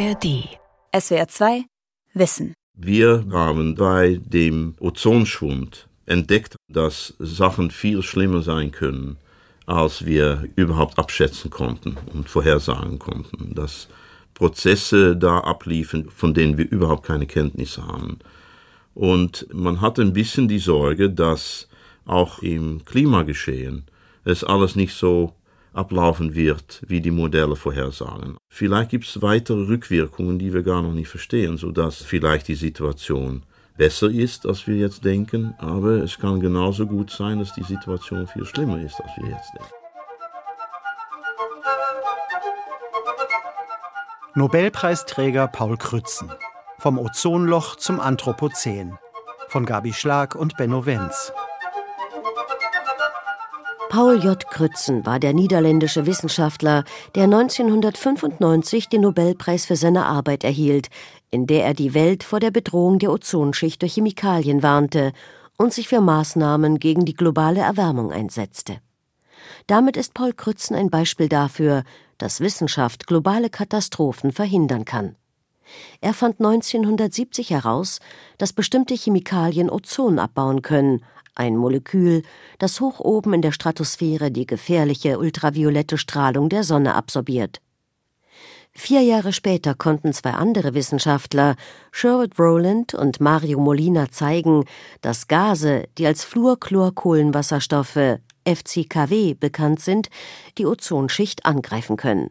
ARD. SWR 2 Wissen. Wir haben bei dem Ozonschwund entdeckt, dass Sachen viel schlimmer sein können, als wir überhaupt abschätzen konnten und vorhersagen konnten. Dass Prozesse da abliefen, von denen wir überhaupt keine Kenntnis haben. Und man hat ein bisschen die Sorge, dass auch im Klimageschehen es alles nicht so ablaufen wird, wie die Modelle vorhersagen. Vielleicht gibt es weitere Rückwirkungen, die wir gar noch nicht verstehen, sodass vielleicht die Situation besser ist, als wir jetzt denken, aber es kann genauso gut sein, dass die Situation viel schlimmer ist, als wir jetzt denken. Nobelpreisträger Paul Krützen. Vom Ozonloch zum Anthropozän. Von Gabi Schlag und Benno Wenz. Paul J. Krützen war der niederländische Wissenschaftler, der 1995 den Nobelpreis für seine Arbeit erhielt, in der er die Welt vor der Bedrohung der Ozonschicht durch Chemikalien warnte und sich für Maßnahmen gegen die globale Erwärmung einsetzte. Damit ist Paul Krützen ein Beispiel dafür, dass Wissenschaft globale Katastrophen verhindern kann. Er fand 1970 heraus, dass bestimmte Chemikalien Ozon abbauen können, ein Molekül, das hoch oben in der Stratosphäre die gefährliche ultraviolette Strahlung der Sonne absorbiert. Vier Jahre später konnten zwei andere Wissenschaftler, Sherwood Rowland und Mario Molina, zeigen, dass Gase, die als Fluorchlorkohlenwasserstoffe FCKW bekannt sind, die Ozonschicht angreifen können.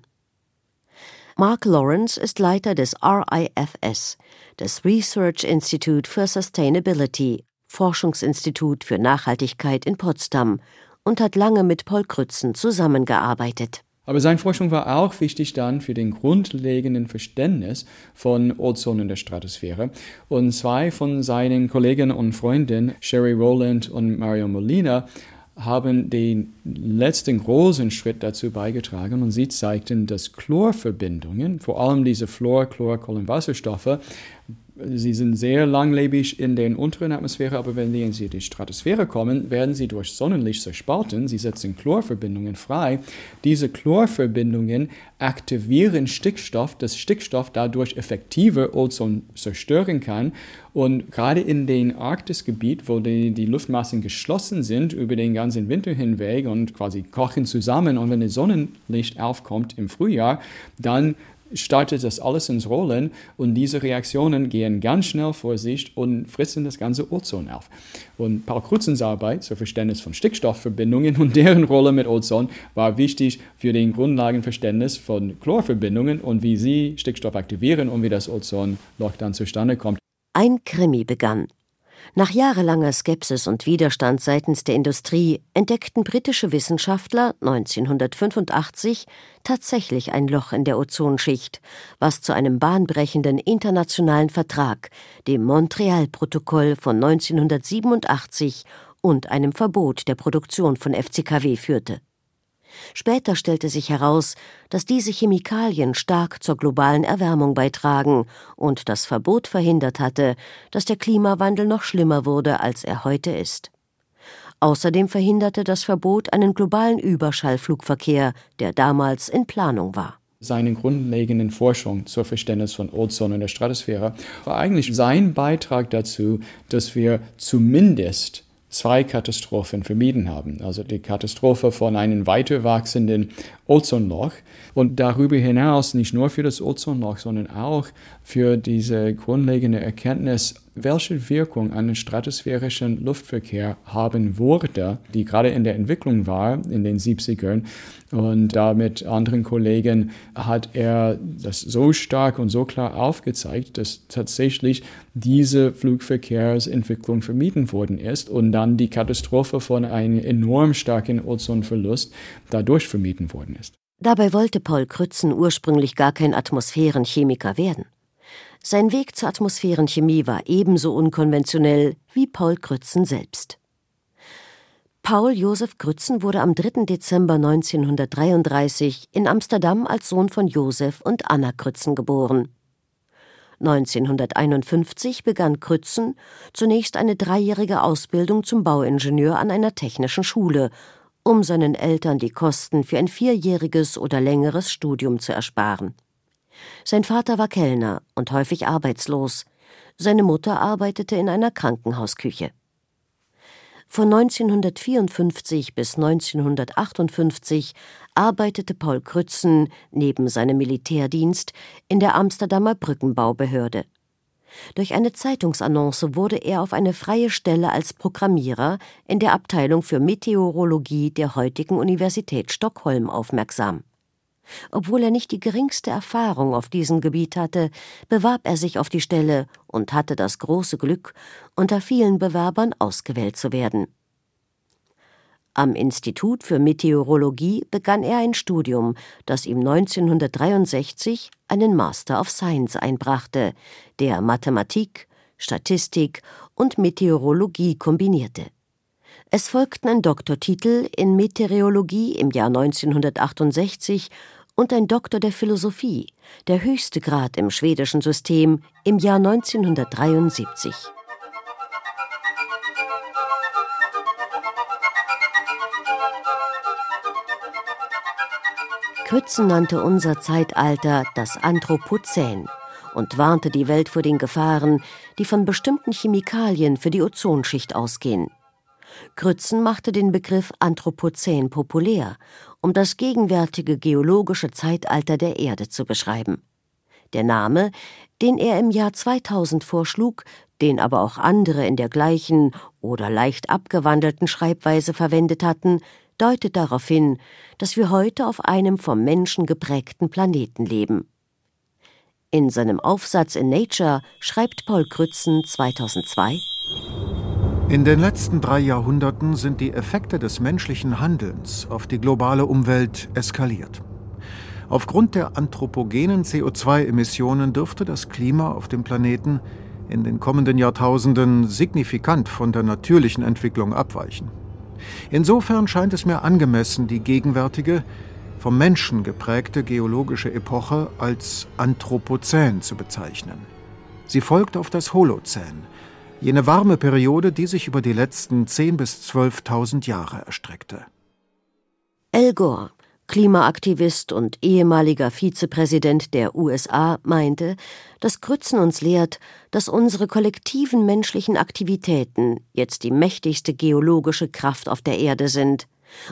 Mark Lawrence ist Leiter des RIFS, des Research Institute for Sustainability Forschungsinstitut für Nachhaltigkeit in Potsdam und hat lange mit Paul Krützen zusammengearbeitet. Aber seine Forschung war auch wichtig dann für den grundlegenden Verständnis von Ozon in der Stratosphäre. Und zwei von seinen Kollegen und Freunden, Sherry Rowland und Mario Molina, haben den letzten großen Schritt dazu beigetragen und sie zeigten, dass Chlorverbindungen, vor allem diese Fluor, Chlor, Kohlenwasserstoffe, Sie sind sehr langlebig in der unteren Atmosphäre, aber wenn sie in die Stratosphäre kommen, werden sie durch Sonnenlicht zerspalten. Sie setzen Chlorverbindungen frei. Diese Chlorverbindungen aktivieren Stickstoff, dass Stickstoff dadurch effektiver Ozon zerstören kann. Und gerade in dem Arktisgebiet, wo die, die Luftmassen geschlossen sind über den ganzen Winter hinweg und quasi kochen zusammen, und wenn das Sonnenlicht aufkommt im Frühjahr, dann startet das alles ins Rollen und diese Reaktionen gehen ganz schnell vor sich und frissen das ganze Ozon auf. Und Paul Krutzens Arbeit zur Verständnis von Stickstoffverbindungen und deren Rolle mit Ozon war wichtig für den Grundlagenverständnis von Chlorverbindungen und wie sie Stickstoff aktivieren und wie das Ozonloch dann zustande kommt. Ein Krimi begann. Nach jahrelanger Skepsis und Widerstand seitens der Industrie entdeckten britische Wissenschaftler 1985 tatsächlich ein Loch in der Ozonschicht, was zu einem bahnbrechenden internationalen Vertrag, dem Montreal-Protokoll von 1987 und einem Verbot der Produktion von FCKW führte. Später stellte sich heraus, dass diese Chemikalien stark zur globalen Erwärmung beitragen und das Verbot verhindert hatte, dass der Klimawandel noch schlimmer wurde, als er heute ist. Außerdem verhinderte das Verbot einen globalen Überschallflugverkehr, der damals in Planung war seine grundlegenden Forschung zur Verständnis von Ozon in der Stratosphäre war eigentlich sein Beitrag dazu, dass wir zumindest zwei Katastrophen vermieden haben. Also die Katastrophe von einem weiter wachsenden Ozonloch und darüber hinaus nicht nur für das Ozonloch, sondern auch für diese grundlegende Erkenntnis, welche Wirkung ein stratosphärischen Luftverkehr haben würde, die gerade in der Entwicklung war in den 70ern. Und da mit anderen Kollegen hat er das so stark und so klar aufgezeigt, dass tatsächlich diese Flugverkehrsentwicklung vermieden worden ist und dann die Katastrophe von einem enorm starken Ozonverlust dadurch vermieden worden ist. Dabei wollte Paul Krützen ursprünglich gar kein Atmosphärenchemiker werden. Sein Weg zur Atmosphärenchemie war ebenso unkonventionell wie Paul Krützen selbst. Paul Josef Krützen wurde am 3. Dezember 1933 in Amsterdam als Sohn von Josef und Anna Krützen geboren. 1951 begann Krützen zunächst eine dreijährige Ausbildung zum Bauingenieur an einer technischen Schule, um seinen Eltern die Kosten für ein vierjähriges oder längeres Studium zu ersparen. Sein Vater war Kellner und häufig arbeitslos. Seine Mutter arbeitete in einer Krankenhausküche. Von 1954 bis 1958 arbeitete Paul Krützen neben seinem Militärdienst in der Amsterdamer Brückenbaubehörde. Durch eine Zeitungsannonce wurde er auf eine freie Stelle als Programmierer in der Abteilung für Meteorologie der heutigen Universität Stockholm aufmerksam. Obwohl er nicht die geringste Erfahrung auf diesem Gebiet hatte, bewarb er sich auf die Stelle und hatte das große Glück, unter vielen Bewerbern ausgewählt zu werden. Am Institut für Meteorologie begann er ein Studium, das ihm 1963 einen Master of Science einbrachte, der Mathematik, Statistik und Meteorologie kombinierte. Es folgten ein Doktortitel in Meteorologie im Jahr 1968 und ein Doktor der Philosophie, der höchste Grad im schwedischen System, im Jahr 1973. Krützen nannte unser Zeitalter das Anthropozän und warnte die Welt vor den Gefahren, die von bestimmten Chemikalien für die Ozonschicht ausgehen. Grützen machte den Begriff Anthropozän populär, um das gegenwärtige geologische Zeitalter der Erde zu beschreiben. Der Name, den er im Jahr 2000 vorschlug, den aber auch andere in der gleichen oder leicht abgewandelten Schreibweise verwendet hatten, deutet darauf hin, dass wir heute auf einem vom Menschen geprägten Planeten leben. In seinem Aufsatz in Nature schreibt Paul Krützen 2002 in den letzten drei Jahrhunderten sind die Effekte des menschlichen Handelns auf die globale Umwelt eskaliert. Aufgrund der anthropogenen CO2-Emissionen dürfte das Klima auf dem Planeten in den kommenden Jahrtausenden signifikant von der natürlichen Entwicklung abweichen. Insofern scheint es mir angemessen, die gegenwärtige, vom Menschen geprägte geologische Epoche als Anthropozän zu bezeichnen. Sie folgt auf das Holozän, jene warme Periode, die sich über die letzten 10.000 bis 12.000 Jahre erstreckte. El Gore, Klimaaktivist und ehemaliger Vizepräsident der USA, meinte, dass Grützen uns lehrt, dass unsere kollektiven menschlichen Aktivitäten jetzt die mächtigste geologische Kraft auf der Erde sind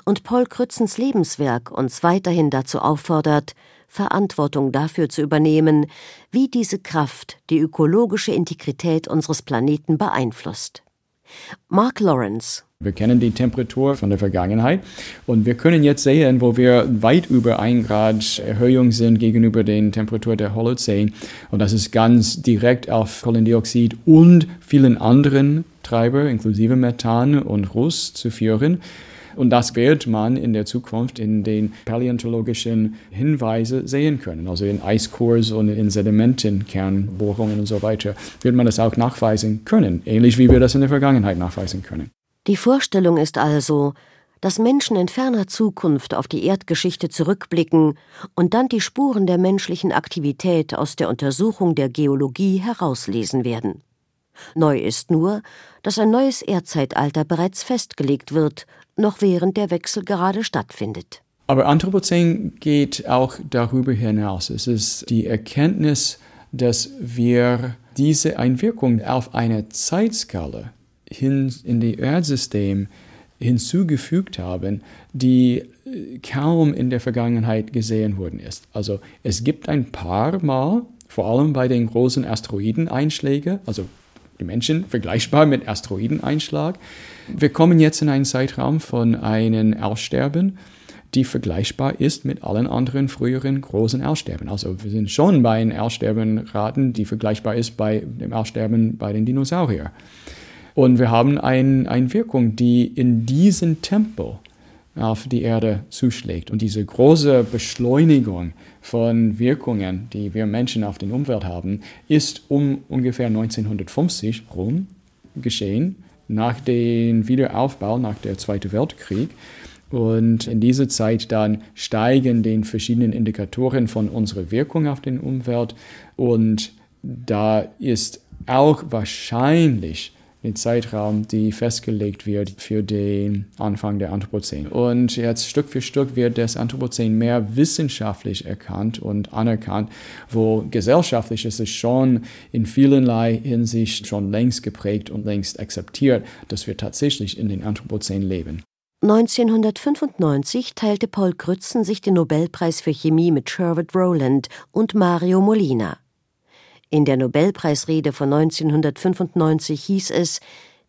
und Paul Krützens Lebenswerk uns weiterhin dazu auffordert, Verantwortung dafür zu übernehmen, wie diese Kraft die ökologische Integrität unseres Planeten beeinflusst. Mark Lawrence wir kennen die Temperatur von der Vergangenheit und wir können jetzt sehen, wo wir weit über 1 Grad Erhöhung sind gegenüber der Temperatur der Holozän. Und das ist ganz direkt auf Kohlendioxid und vielen anderen Treiber, inklusive Methan und Ruß, zu führen. Und das wird man in der Zukunft in den paläontologischen Hinweisen sehen können. Also in Eiskurs und in Sedimenten, Kernbohrungen und so weiter wird man das auch nachweisen können. Ähnlich wie wir das in der Vergangenheit nachweisen können. Die Vorstellung ist also, dass Menschen in ferner Zukunft auf die Erdgeschichte zurückblicken und dann die Spuren der menschlichen Aktivität aus der Untersuchung der Geologie herauslesen werden. Neu ist nur, dass ein neues Erdzeitalter bereits festgelegt wird noch während der Wechsel gerade stattfindet. Aber Anthropozän geht auch darüber hinaus. Es ist die Erkenntnis, dass wir diese Einwirkung auf eine Zeitskala hin in das Erdsystem hinzugefügt haben, die kaum in der Vergangenheit gesehen worden ist. Also es gibt ein paar Mal, vor allem bei den großen Asteroideneinschlägen, also die Menschen vergleichbar mit Asteroideneinschlag. Wir kommen jetzt in einen Zeitraum von einem Aussterben, die vergleichbar ist mit allen anderen früheren großen Aussterben. Also wir sind schon bei einem Aussterbenraten, die vergleichbar ist bei dem Aussterben bei den Dinosauriern. Und wir haben ein, eine Wirkung, die in diesem Tempo auf die Erde zuschlägt. Und diese große Beschleunigung von Wirkungen, die wir Menschen auf die Umwelt haben, ist um ungefähr 1950 rum geschehen, nach dem Wiederaufbau, nach dem Zweiten Weltkrieg. Und in dieser Zeit dann steigen die verschiedenen Indikatoren von unserer Wirkung auf die Umwelt. Und da ist auch wahrscheinlich den Zeitraum, die festgelegt wird für den Anfang der Anthropozän. Und jetzt Stück für Stück wird das Anthropozän mehr wissenschaftlich erkannt und anerkannt, wo gesellschaftlich ist es schon in vielerlei Hinsicht schon längst geprägt und längst akzeptiert, dass wir tatsächlich in den Anthropozän leben. 1995 teilte Paul Krützen sich den Nobelpreis für Chemie mit Sherwood Rowland und Mario Molina. In der Nobelpreisrede von 1995 hieß es,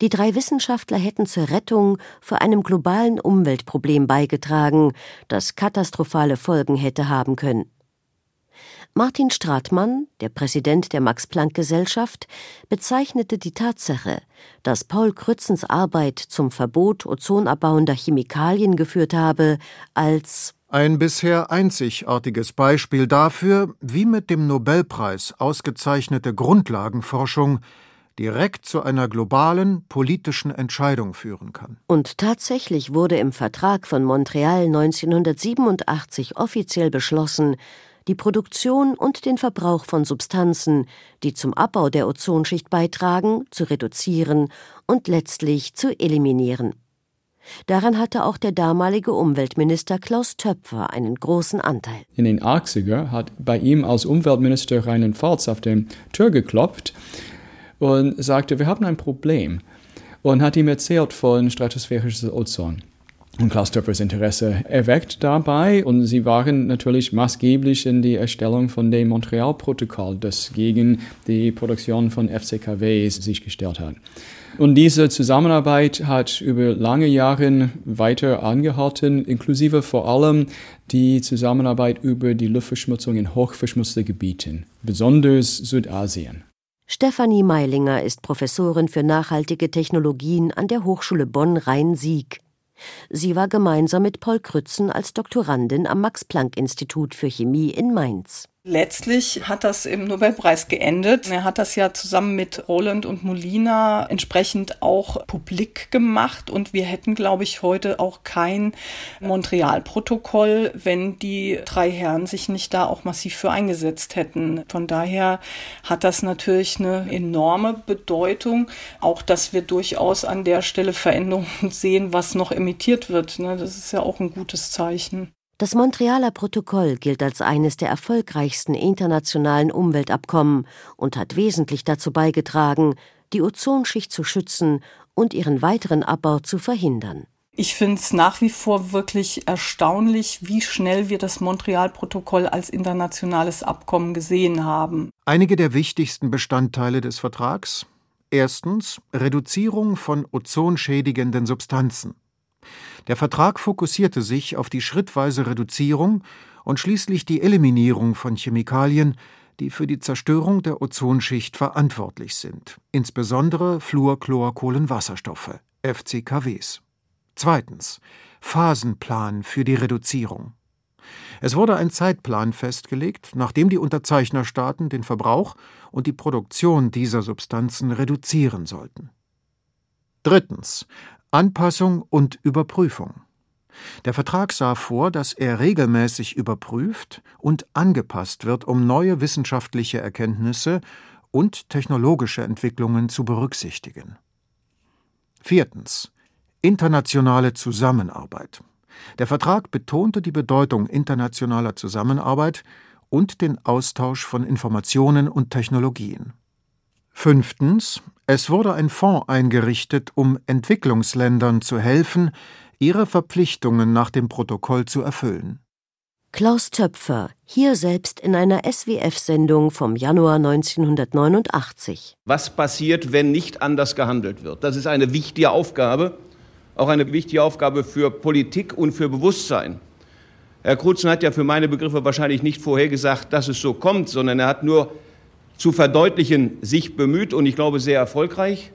die drei Wissenschaftler hätten zur Rettung vor einem globalen Umweltproblem beigetragen, das katastrophale Folgen hätte haben können. Martin Stratmann, der Präsident der Max-Planck-Gesellschaft, bezeichnete die Tatsache, dass Paul Krützens Arbeit zum Verbot ozonabbauender Chemikalien geführt habe, als ein bisher einzigartiges Beispiel dafür, wie mit dem Nobelpreis ausgezeichnete Grundlagenforschung direkt zu einer globalen politischen Entscheidung führen kann. Und tatsächlich wurde im Vertrag von Montreal 1987 offiziell beschlossen, die Produktion und den Verbrauch von Substanzen, die zum Abbau der Ozonschicht beitragen, zu reduzieren und letztlich zu eliminieren. Daran hatte auch der damalige Umweltminister Klaus Töpfer einen großen Anteil. In den 80er hat bei ihm als Umweltminister Rheinland-Pfalz auf den Tür geklopft und sagte, wir haben ein Problem. Und hat ihm erzählt von stratosphärisches Ozon und Klaus Töpfers Interesse erweckt dabei und sie waren natürlich maßgeblich in die Erstellung von dem Montreal-Protokoll, das gegen die Produktion von FCKWs sich gestellt hat. Und diese Zusammenarbeit hat über lange Jahre weiter angehalten, inklusive vor allem die Zusammenarbeit über die Luftverschmutzung in hochverschmutzten Gebieten, besonders Südasien. Stefanie Meilinger ist Professorin für nachhaltige Technologien an der Hochschule Bonn-Rhein-Sieg. Sie war gemeinsam mit Paul Krützen als Doktorandin am Max-Planck-Institut für Chemie in Mainz. Letztlich hat das im Nobelpreis geendet. Er hat das ja zusammen mit Roland und Molina entsprechend auch publik gemacht und wir hätten, glaube ich, heute auch kein Montreal-Protokoll, wenn die drei Herren sich nicht da auch massiv für eingesetzt hätten. Von daher hat das natürlich eine enorme Bedeutung, auch dass wir durchaus an der Stelle Veränderungen sehen, was noch emittiert wird. Ne? Das ist ja auch ein gutes Zeichen. Das Montrealer Protokoll gilt als eines der erfolgreichsten internationalen Umweltabkommen und hat wesentlich dazu beigetragen, die Ozonschicht zu schützen und ihren weiteren Abbau zu verhindern. Ich finde es nach wie vor wirklich erstaunlich, wie schnell wir das Montreal-Protokoll als internationales Abkommen gesehen haben. Einige der wichtigsten Bestandteile des Vertrags. Erstens Reduzierung von ozonschädigenden Substanzen. Der Vertrag fokussierte sich auf die schrittweise Reduzierung und schließlich die Eliminierung von Chemikalien, die für die Zerstörung der Ozonschicht verantwortlich sind, insbesondere Fluorchlorkohlenwasserstoffe, FCKWs. Zweitens Phasenplan für die Reduzierung. Es wurde ein Zeitplan festgelegt, nachdem die Unterzeichnerstaaten den Verbrauch und die Produktion dieser Substanzen reduzieren sollten. Drittens Anpassung und Überprüfung. Der Vertrag sah vor, dass er regelmäßig überprüft und angepasst wird, um neue wissenschaftliche Erkenntnisse und technologische Entwicklungen zu berücksichtigen. Viertens. Internationale Zusammenarbeit. Der Vertrag betonte die Bedeutung internationaler Zusammenarbeit und den Austausch von Informationen und Technologien. Fünftens. Es wurde ein Fonds eingerichtet, um Entwicklungsländern zu helfen, ihre Verpflichtungen nach dem Protokoll zu erfüllen. Klaus Töpfer, hier selbst in einer SWF-Sendung vom Januar 1989. Was passiert, wenn nicht anders gehandelt wird? Das ist eine wichtige Aufgabe, auch eine wichtige Aufgabe für Politik und für Bewusstsein. Herr Krutzen hat ja für meine Begriffe wahrscheinlich nicht vorhergesagt, dass es so kommt, sondern er hat nur zu verdeutlichen, sich bemüht und ich glaube sehr erfolgreich.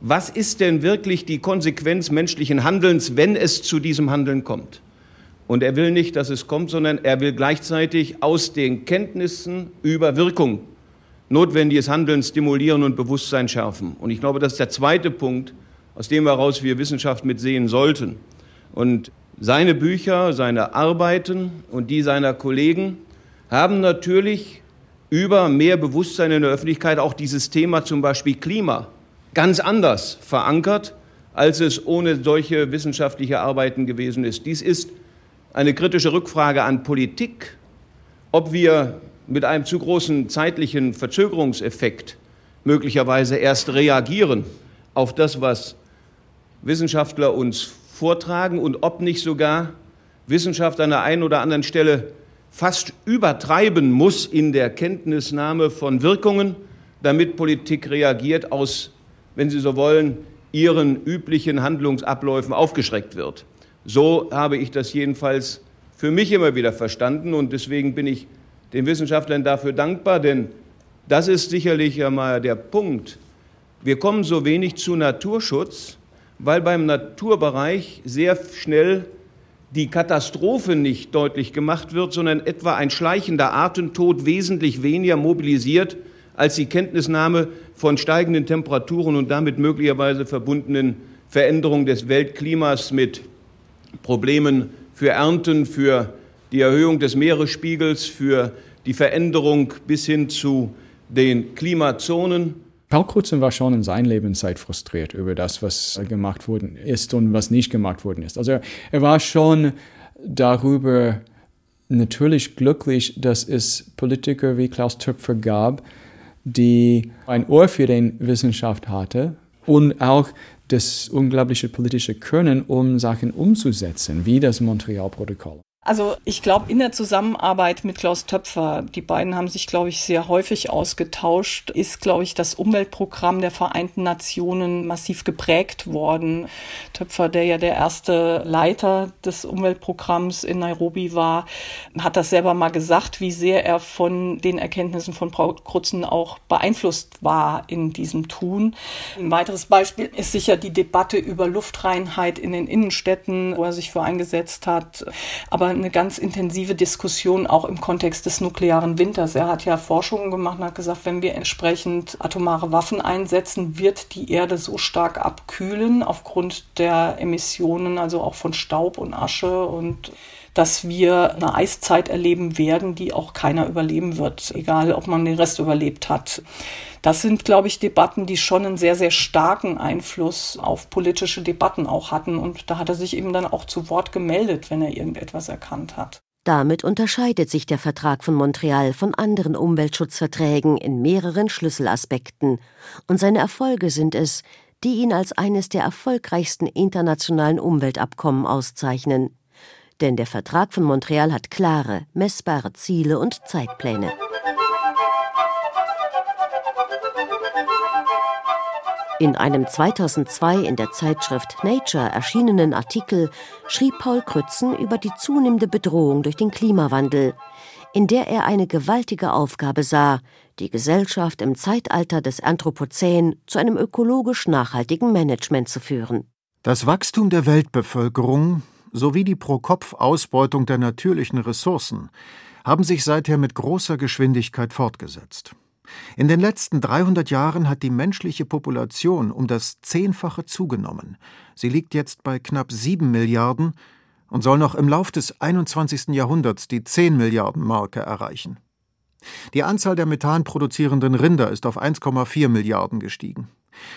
Was ist denn wirklich die Konsequenz menschlichen Handelns, wenn es zu diesem Handeln kommt? Und er will nicht, dass es kommt, sondern er will gleichzeitig aus den Kenntnissen über Wirkung notwendiges Handeln stimulieren und Bewusstsein schärfen. Und ich glaube, das ist der zweite Punkt, aus dem heraus wir Wissenschaft mitsehen sollten. Und seine Bücher, seine Arbeiten und die seiner Kollegen haben natürlich über mehr Bewusstsein in der Öffentlichkeit auch dieses Thema zum Beispiel Klima ganz anders verankert, als es ohne solche wissenschaftliche Arbeiten gewesen ist. Dies ist eine kritische Rückfrage an Politik, ob wir mit einem zu großen zeitlichen Verzögerungseffekt möglicherweise erst reagieren auf das, was Wissenschaftler uns vortragen und ob nicht sogar Wissenschaft an der einen oder anderen Stelle fast übertreiben muss in der Kenntnisnahme von Wirkungen, damit Politik reagiert aus, wenn Sie so wollen, ihren üblichen Handlungsabläufen aufgeschreckt wird. So habe ich das jedenfalls für mich immer wieder verstanden und deswegen bin ich den Wissenschaftlern dafür dankbar, denn das ist sicherlich einmal der Punkt. Wir kommen so wenig zu Naturschutz, weil beim Naturbereich sehr schnell die Katastrophe nicht deutlich gemacht wird, sondern etwa ein schleichender Artentod wesentlich weniger mobilisiert als die Kenntnisnahme von steigenden Temperaturen und damit möglicherweise verbundenen Veränderungen des Weltklimas mit Problemen für Ernten, für die Erhöhung des Meeresspiegels, für die Veränderung bis hin zu den Klimazonen. Paul Crutzen war schon in seiner Lebenszeit frustriert über das, was gemacht worden ist und was nicht gemacht worden ist. Also er war schon darüber natürlich glücklich, dass es Politiker wie Klaus Töpfer gab, die ein Ohr für die Wissenschaft hatte und auch das unglaubliche politische Können, um Sachen umzusetzen, wie das Montreal-Protokoll. Also ich glaube, in der Zusammenarbeit mit Klaus Töpfer, die beiden haben sich, glaube ich, sehr häufig ausgetauscht, ist, glaube ich, das Umweltprogramm der Vereinten Nationen massiv geprägt worden. Töpfer, der ja der erste Leiter des Umweltprogramms in Nairobi war, hat das selber mal gesagt, wie sehr er von den Erkenntnissen von Frau Krutzen auch beeinflusst war in diesem Tun. Ein weiteres Beispiel ist sicher die Debatte über Luftreinheit in den Innenstädten, wo er sich für eingesetzt hat. Aber eine ganz intensive Diskussion auch im Kontext des nuklearen Winters. Er hat ja Forschungen gemacht und hat gesagt, wenn wir entsprechend atomare Waffen einsetzen, wird die Erde so stark abkühlen aufgrund der Emissionen, also auch von Staub und Asche und dass wir eine Eiszeit erleben werden, die auch keiner überleben wird, egal ob man den Rest überlebt hat. Das sind, glaube ich, Debatten, die schon einen sehr, sehr starken Einfluss auf politische Debatten auch hatten. Und da hat er sich eben dann auch zu Wort gemeldet, wenn er irgendetwas erkannt hat. Damit unterscheidet sich der Vertrag von Montreal von anderen Umweltschutzverträgen in mehreren Schlüsselaspekten. Und seine Erfolge sind es, die ihn als eines der erfolgreichsten internationalen Umweltabkommen auszeichnen denn der Vertrag von Montreal hat klare, messbare Ziele und Zeitpläne. In einem 2002 in der Zeitschrift Nature erschienenen Artikel schrieb Paul Krützen über die zunehmende Bedrohung durch den Klimawandel, in der er eine gewaltige Aufgabe sah, die Gesellschaft im Zeitalter des Anthropozän zu einem ökologisch nachhaltigen Management zu führen. Das Wachstum der Weltbevölkerung sowie die Pro-Kopf-Ausbeutung der natürlichen Ressourcen haben sich seither mit großer Geschwindigkeit fortgesetzt. In den letzten 300 Jahren hat die menschliche Population um das Zehnfache zugenommen. Sie liegt jetzt bei knapp 7 Milliarden und soll noch im Lauf des 21. Jahrhunderts die 10 Milliarden Marke erreichen. Die Anzahl der Methan produzierenden Rinder ist auf 1,4 Milliarden gestiegen.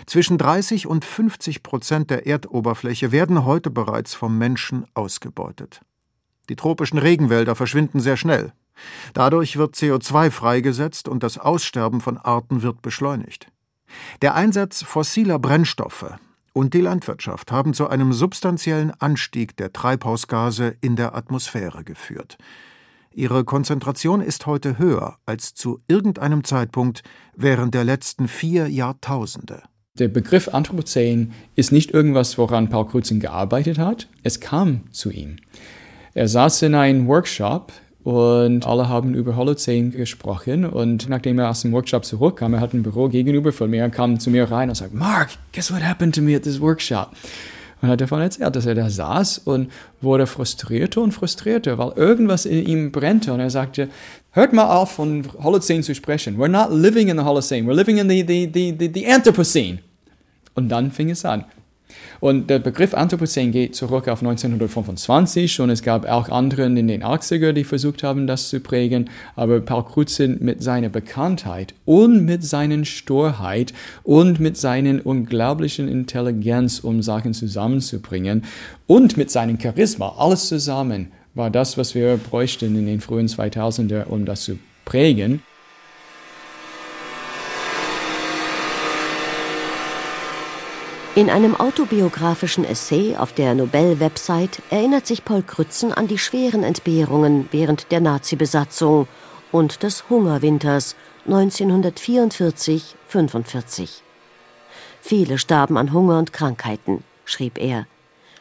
Zwischen 30 und 50 Prozent der Erdoberfläche werden heute bereits vom Menschen ausgebeutet. Die tropischen Regenwälder verschwinden sehr schnell. Dadurch wird CO2 freigesetzt und das Aussterben von Arten wird beschleunigt. Der Einsatz fossiler Brennstoffe und die Landwirtschaft haben zu einem substanziellen Anstieg der Treibhausgase in der Atmosphäre geführt. Ihre Konzentration ist heute höher als zu irgendeinem Zeitpunkt während der letzten vier Jahrtausende. Der Begriff Anthropozän ist nicht irgendwas, woran Paul Crutzen gearbeitet hat. Es kam zu ihm. Er saß in einem Workshop und alle haben über Holozän gesprochen. Und nachdem er aus dem Workshop zurückkam, er hat ein Büro gegenüber von mir, kam zu mir rein und sagte, Mark, guess what happened to me at this workshop? und hat davon erzählt, dass er da saß und wurde frustrierter und frustrierter, weil irgendwas in ihm brennte. Und er sagte, hört mal auf, von Holocene zu sprechen. We're not living in the Holocene, we're living in the, the, the, the, the Anthropocene. Und dann fing es an. Und der Begriff Anthropozän geht zurück auf 1925 und es gab auch andere in den 80er, die versucht haben, das zu prägen. Aber Paul Crutzen mit seiner Bekanntheit und mit seiner Sturheit und mit seiner unglaublichen Intelligenz, um Sachen zusammenzubringen und mit seinem Charisma, alles zusammen, war das, was wir bräuchten in den frühen 2000er, um das zu prägen. In einem autobiografischen Essay auf der Nobel-Website erinnert sich Paul Krützen an die schweren Entbehrungen während der Nazi-Besatzung und des Hungerwinters 1944-45. Viele starben an Hunger und Krankheiten, schrieb er,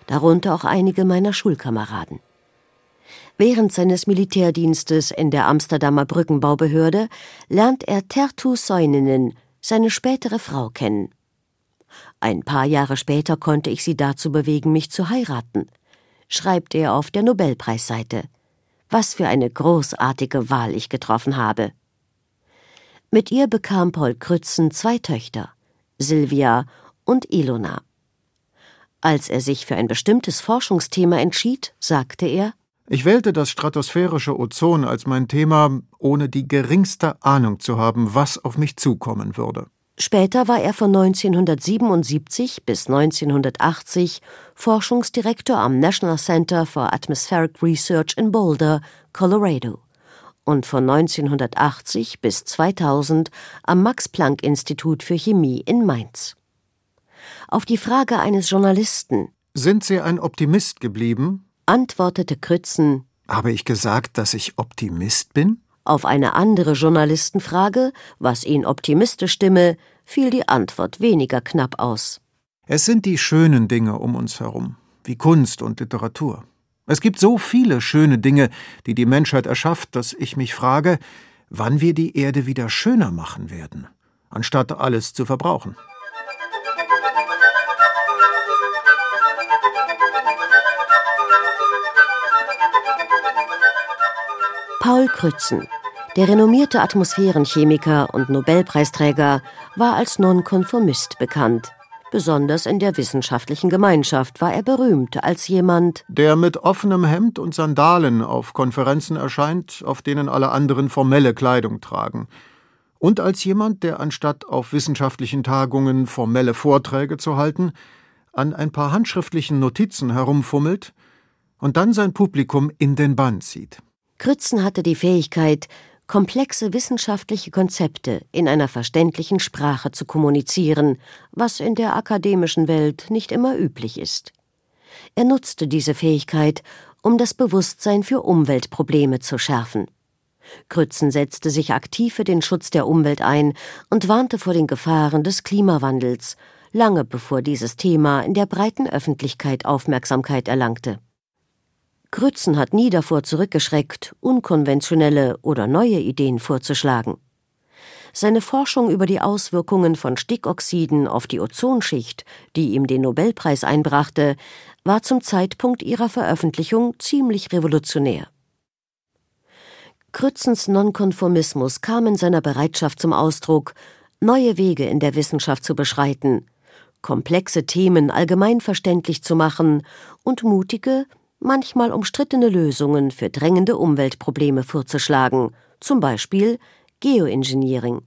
darunter auch einige meiner Schulkameraden. Während seines Militärdienstes in der Amsterdamer Brückenbaubehörde lernt er Tertu Soininen, seine spätere Frau, kennen. Ein paar Jahre später konnte ich sie dazu bewegen, mich zu heiraten, schreibt er auf der Nobelpreisseite. Was für eine großartige Wahl ich getroffen habe. Mit ihr bekam Paul Krützen zwei Töchter, Silvia und Ilona. Als er sich für ein bestimmtes Forschungsthema entschied, sagte er Ich wählte das stratosphärische Ozon als mein Thema, ohne die geringste Ahnung zu haben, was auf mich zukommen würde. Später war er von 1977 bis 1980 Forschungsdirektor am National Center for Atmospheric Research in Boulder, Colorado und von 1980 bis 2000 am Max-Planck-Institut für Chemie in Mainz. Auf die Frage eines Journalisten Sind Sie ein Optimist geblieben? antwortete Krützen Habe ich gesagt, dass ich Optimist bin? Auf eine andere Journalistenfrage, was ihn optimistisch stimme, fiel die Antwort weniger knapp aus. Es sind die schönen Dinge um uns herum, wie Kunst und Literatur. Es gibt so viele schöne Dinge, die die Menschheit erschafft, dass ich mich frage, wann wir die Erde wieder schöner machen werden, anstatt alles zu verbrauchen. Paul Krützen, der renommierte Atmosphärenchemiker und Nobelpreisträger, war als Nonkonformist bekannt. Besonders in der wissenschaftlichen Gemeinschaft war er berühmt als jemand, der mit offenem Hemd und Sandalen auf Konferenzen erscheint, auf denen alle anderen formelle Kleidung tragen. Und als jemand, der anstatt auf wissenschaftlichen Tagungen formelle Vorträge zu halten, an ein paar handschriftlichen Notizen herumfummelt und dann sein Publikum in den Bann zieht. Krützen hatte die Fähigkeit, komplexe wissenschaftliche Konzepte in einer verständlichen Sprache zu kommunizieren, was in der akademischen Welt nicht immer üblich ist. Er nutzte diese Fähigkeit, um das Bewusstsein für Umweltprobleme zu schärfen. Krützen setzte sich aktiv für den Schutz der Umwelt ein und warnte vor den Gefahren des Klimawandels, lange bevor dieses Thema in der breiten Öffentlichkeit Aufmerksamkeit erlangte. Grützen hat nie davor zurückgeschreckt, unkonventionelle oder neue Ideen vorzuschlagen. Seine Forschung über die Auswirkungen von Stickoxiden auf die Ozonschicht, die ihm den Nobelpreis einbrachte, war zum Zeitpunkt ihrer Veröffentlichung ziemlich revolutionär. Krützens Nonkonformismus kam in seiner Bereitschaft zum Ausdruck, neue Wege in der Wissenschaft zu beschreiten, komplexe Themen allgemeinverständlich zu machen und mutige, manchmal umstrittene Lösungen für drängende Umweltprobleme vorzuschlagen, zum Beispiel Geoengineering.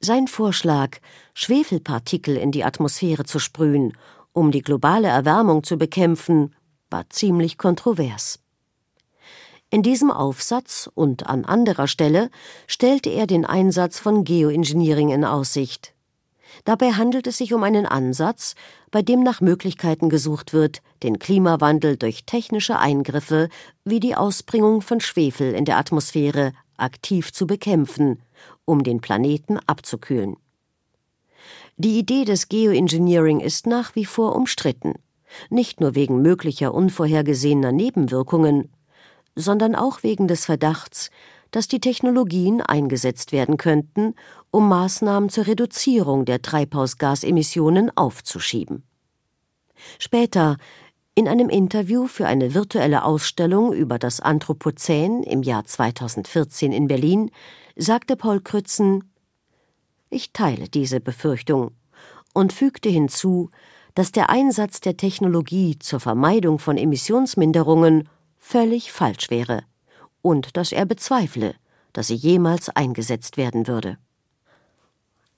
Sein Vorschlag, Schwefelpartikel in die Atmosphäre zu sprühen, um die globale Erwärmung zu bekämpfen, war ziemlich kontrovers. In diesem Aufsatz und an anderer Stelle stellte er den Einsatz von Geoengineering in Aussicht. Dabei handelt es sich um einen Ansatz, bei dem nach Möglichkeiten gesucht wird, den Klimawandel durch technische Eingriffe wie die Ausbringung von Schwefel in der Atmosphäre aktiv zu bekämpfen, um den Planeten abzukühlen. Die Idee des Geoengineering ist nach wie vor umstritten, nicht nur wegen möglicher unvorhergesehener Nebenwirkungen, sondern auch wegen des Verdachts, dass die Technologien eingesetzt werden könnten, um Maßnahmen zur Reduzierung der Treibhausgasemissionen aufzuschieben. Später, in einem Interview für eine virtuelle Ausstellung über das Anthropozän im Jahr 2014 in Berlin, sagte Paul Krützen Ich teile diese Befürchtung und fügte hinzu, dass der Einsatz der Technologie zur Vermeidung von Emissionsminderungen völlig falsch wäre und dass er bezweifle, dass sie jemals eingesetzt werden würde.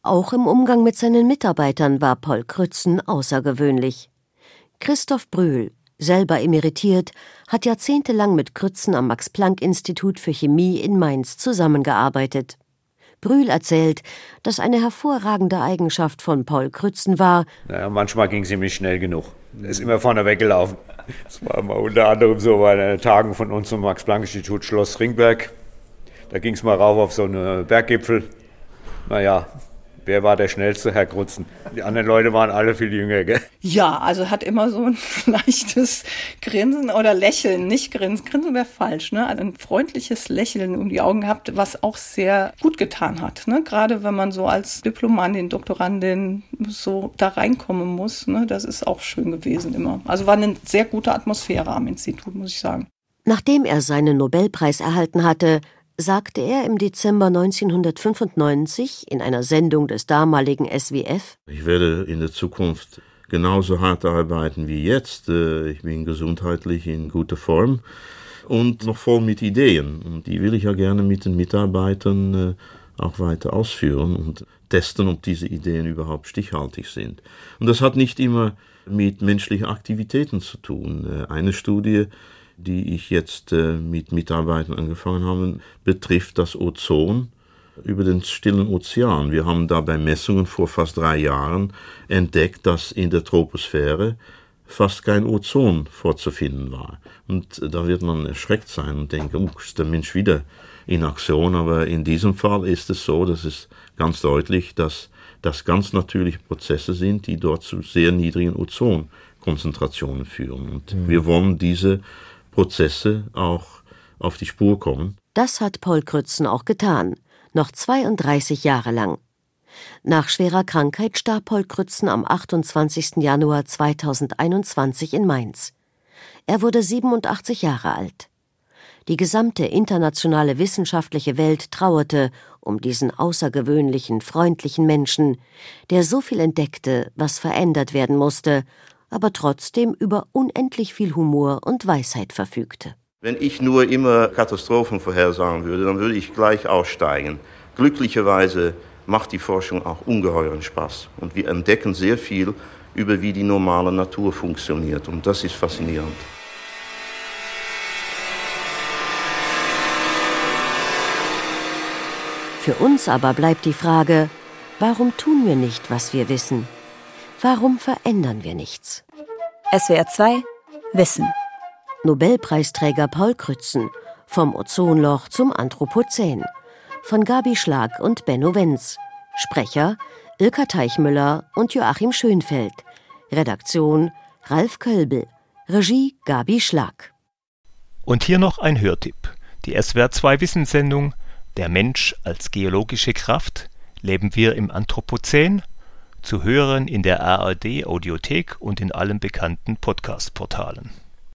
Auch im Umgang mit seinen Mitarbeitern war Paul Krützen außergewöhnlich. Christoph Brühl, selber emeritiert, hat jahrzehntelang mit Krützen am Max-Planck-Institut für Chemie in Mainz zusammengearbeitet. Brühl erzählt, dass eine hervorragende Eigenschaft von Paul Krützen war. Naja, manchmal ging sie nicht schnell genug. Er ist immer vorne weggelaufen. Das war mal unter anderem so bei den Tagen von uns zum Max-Planck-Institut Schloss Ringberg. Da ging es mal rauf auf so einen Berggipfel. Naja, Wer war der schnellste, Herr Krutzen? Die anderen Leute waren alle viel jünger, gell? Ja, also hat immer so ein leichtes Grinsen oder Lächeln, nicht Grinsen. Grinsen wäre falsch, ne? Also ein freundliches Lächeln um die Augen gehabt, was auch sehr gut getan hat, ne? Gerade wenn man so als Diplomantin, Doktorandin so da reinkommen muss, ne? Das ist auch schön gewesen immer. Also war eine sehr gute Atmosphäre am Institut, muss ich sagen. Nachdem er seinen Nobelpreis erhalten hatte, sagte er im Dezember 1995 in einer Sendung des damaligen SWF Ich werde in der Zukunft genauso hart arbeiten wie jetzt. Äh, ich bin gesundheitlich in guter Form und noch voll mit Ideen. Und die will ich ja gerne mit den Mitarbeitern äh, auch weiter ausführen und testen, ob diese Ideen überhaupt stichhaltig sind. Und das hat nicht immer mit menschlichen Aktivitäten zu tun. Äh, eine Studie die ich jetzt äh, mit Mitarbeitern angefangen habe, betrifft das Ozon über den stillen Ozean. Wir haben da bei Messungen vor fast drei Jahren entdeckt, dass in der Troposphäre fast kein Ozon vorzufinden war. Und da wird man erschreckt sein und denken, uh, ist der Mensch wieder in Aktion. Aber in diesem Fall ist es so, dass es ganz deutlich, dass das ganz natürliche Prozesse sind, die dort zu sehr niedrigen Ozonkonzentrationen führen. Und mhm. wir wollen diese Prozesse auch auf die Spur kommen. Das hat Paul Krützen auch getan, noch 32 Jahre lang. Nach schwerer Krankheit starb Paul Krützen am 28. Januar 2021 in Mainz. Er wurde 87 Jahre alt. Die gesamte internationale wissenschaftliche Welt trauerte um diesen außergewöhnlichen, freundlichen Menschen, der so viel entdeckte, was verändert werden musste aber trotzdem über unendlich viel Humor und Weisheit verfügte. Wenn ich nur immer Katastrophen vorhersagen würde, dann würde ich gleich aussteigen. Glücklicherweise macht die Forschung auch ungeheuren Spaß und wir entdecken sehr viel über wie die normale Natur funktioniert und das ist faszinierend. Für uns aber bleibt die Frage, warum tun wir nicht, was wir wissen? Warum verändern wir nichts? SWR 2 Wissen. Nobelpreisträger Paul Krützen vom Ozonloch zum Anthropozän von Gabi Schlag und Benno Wenz. Sprecher Ilka Teichmüller und Joachim Schönfeld. Redaktion Ralf Kölbel. Regie Gabi Schlag. Und hier noch ein Hörtipp. Die SWR 2 Wissenssendung Der Mensch als geologische Kraft. Leben wir im Anthropozän? Zu hören in der ARD Audiothek und in allen bekannten Podcast-Portalen.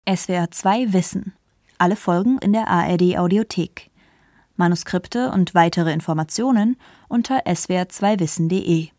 SWR 2 Wissen. Alle Folgen in der ARD Audiothek. Manuskripte und weitere Informationen unter swr2wissen.de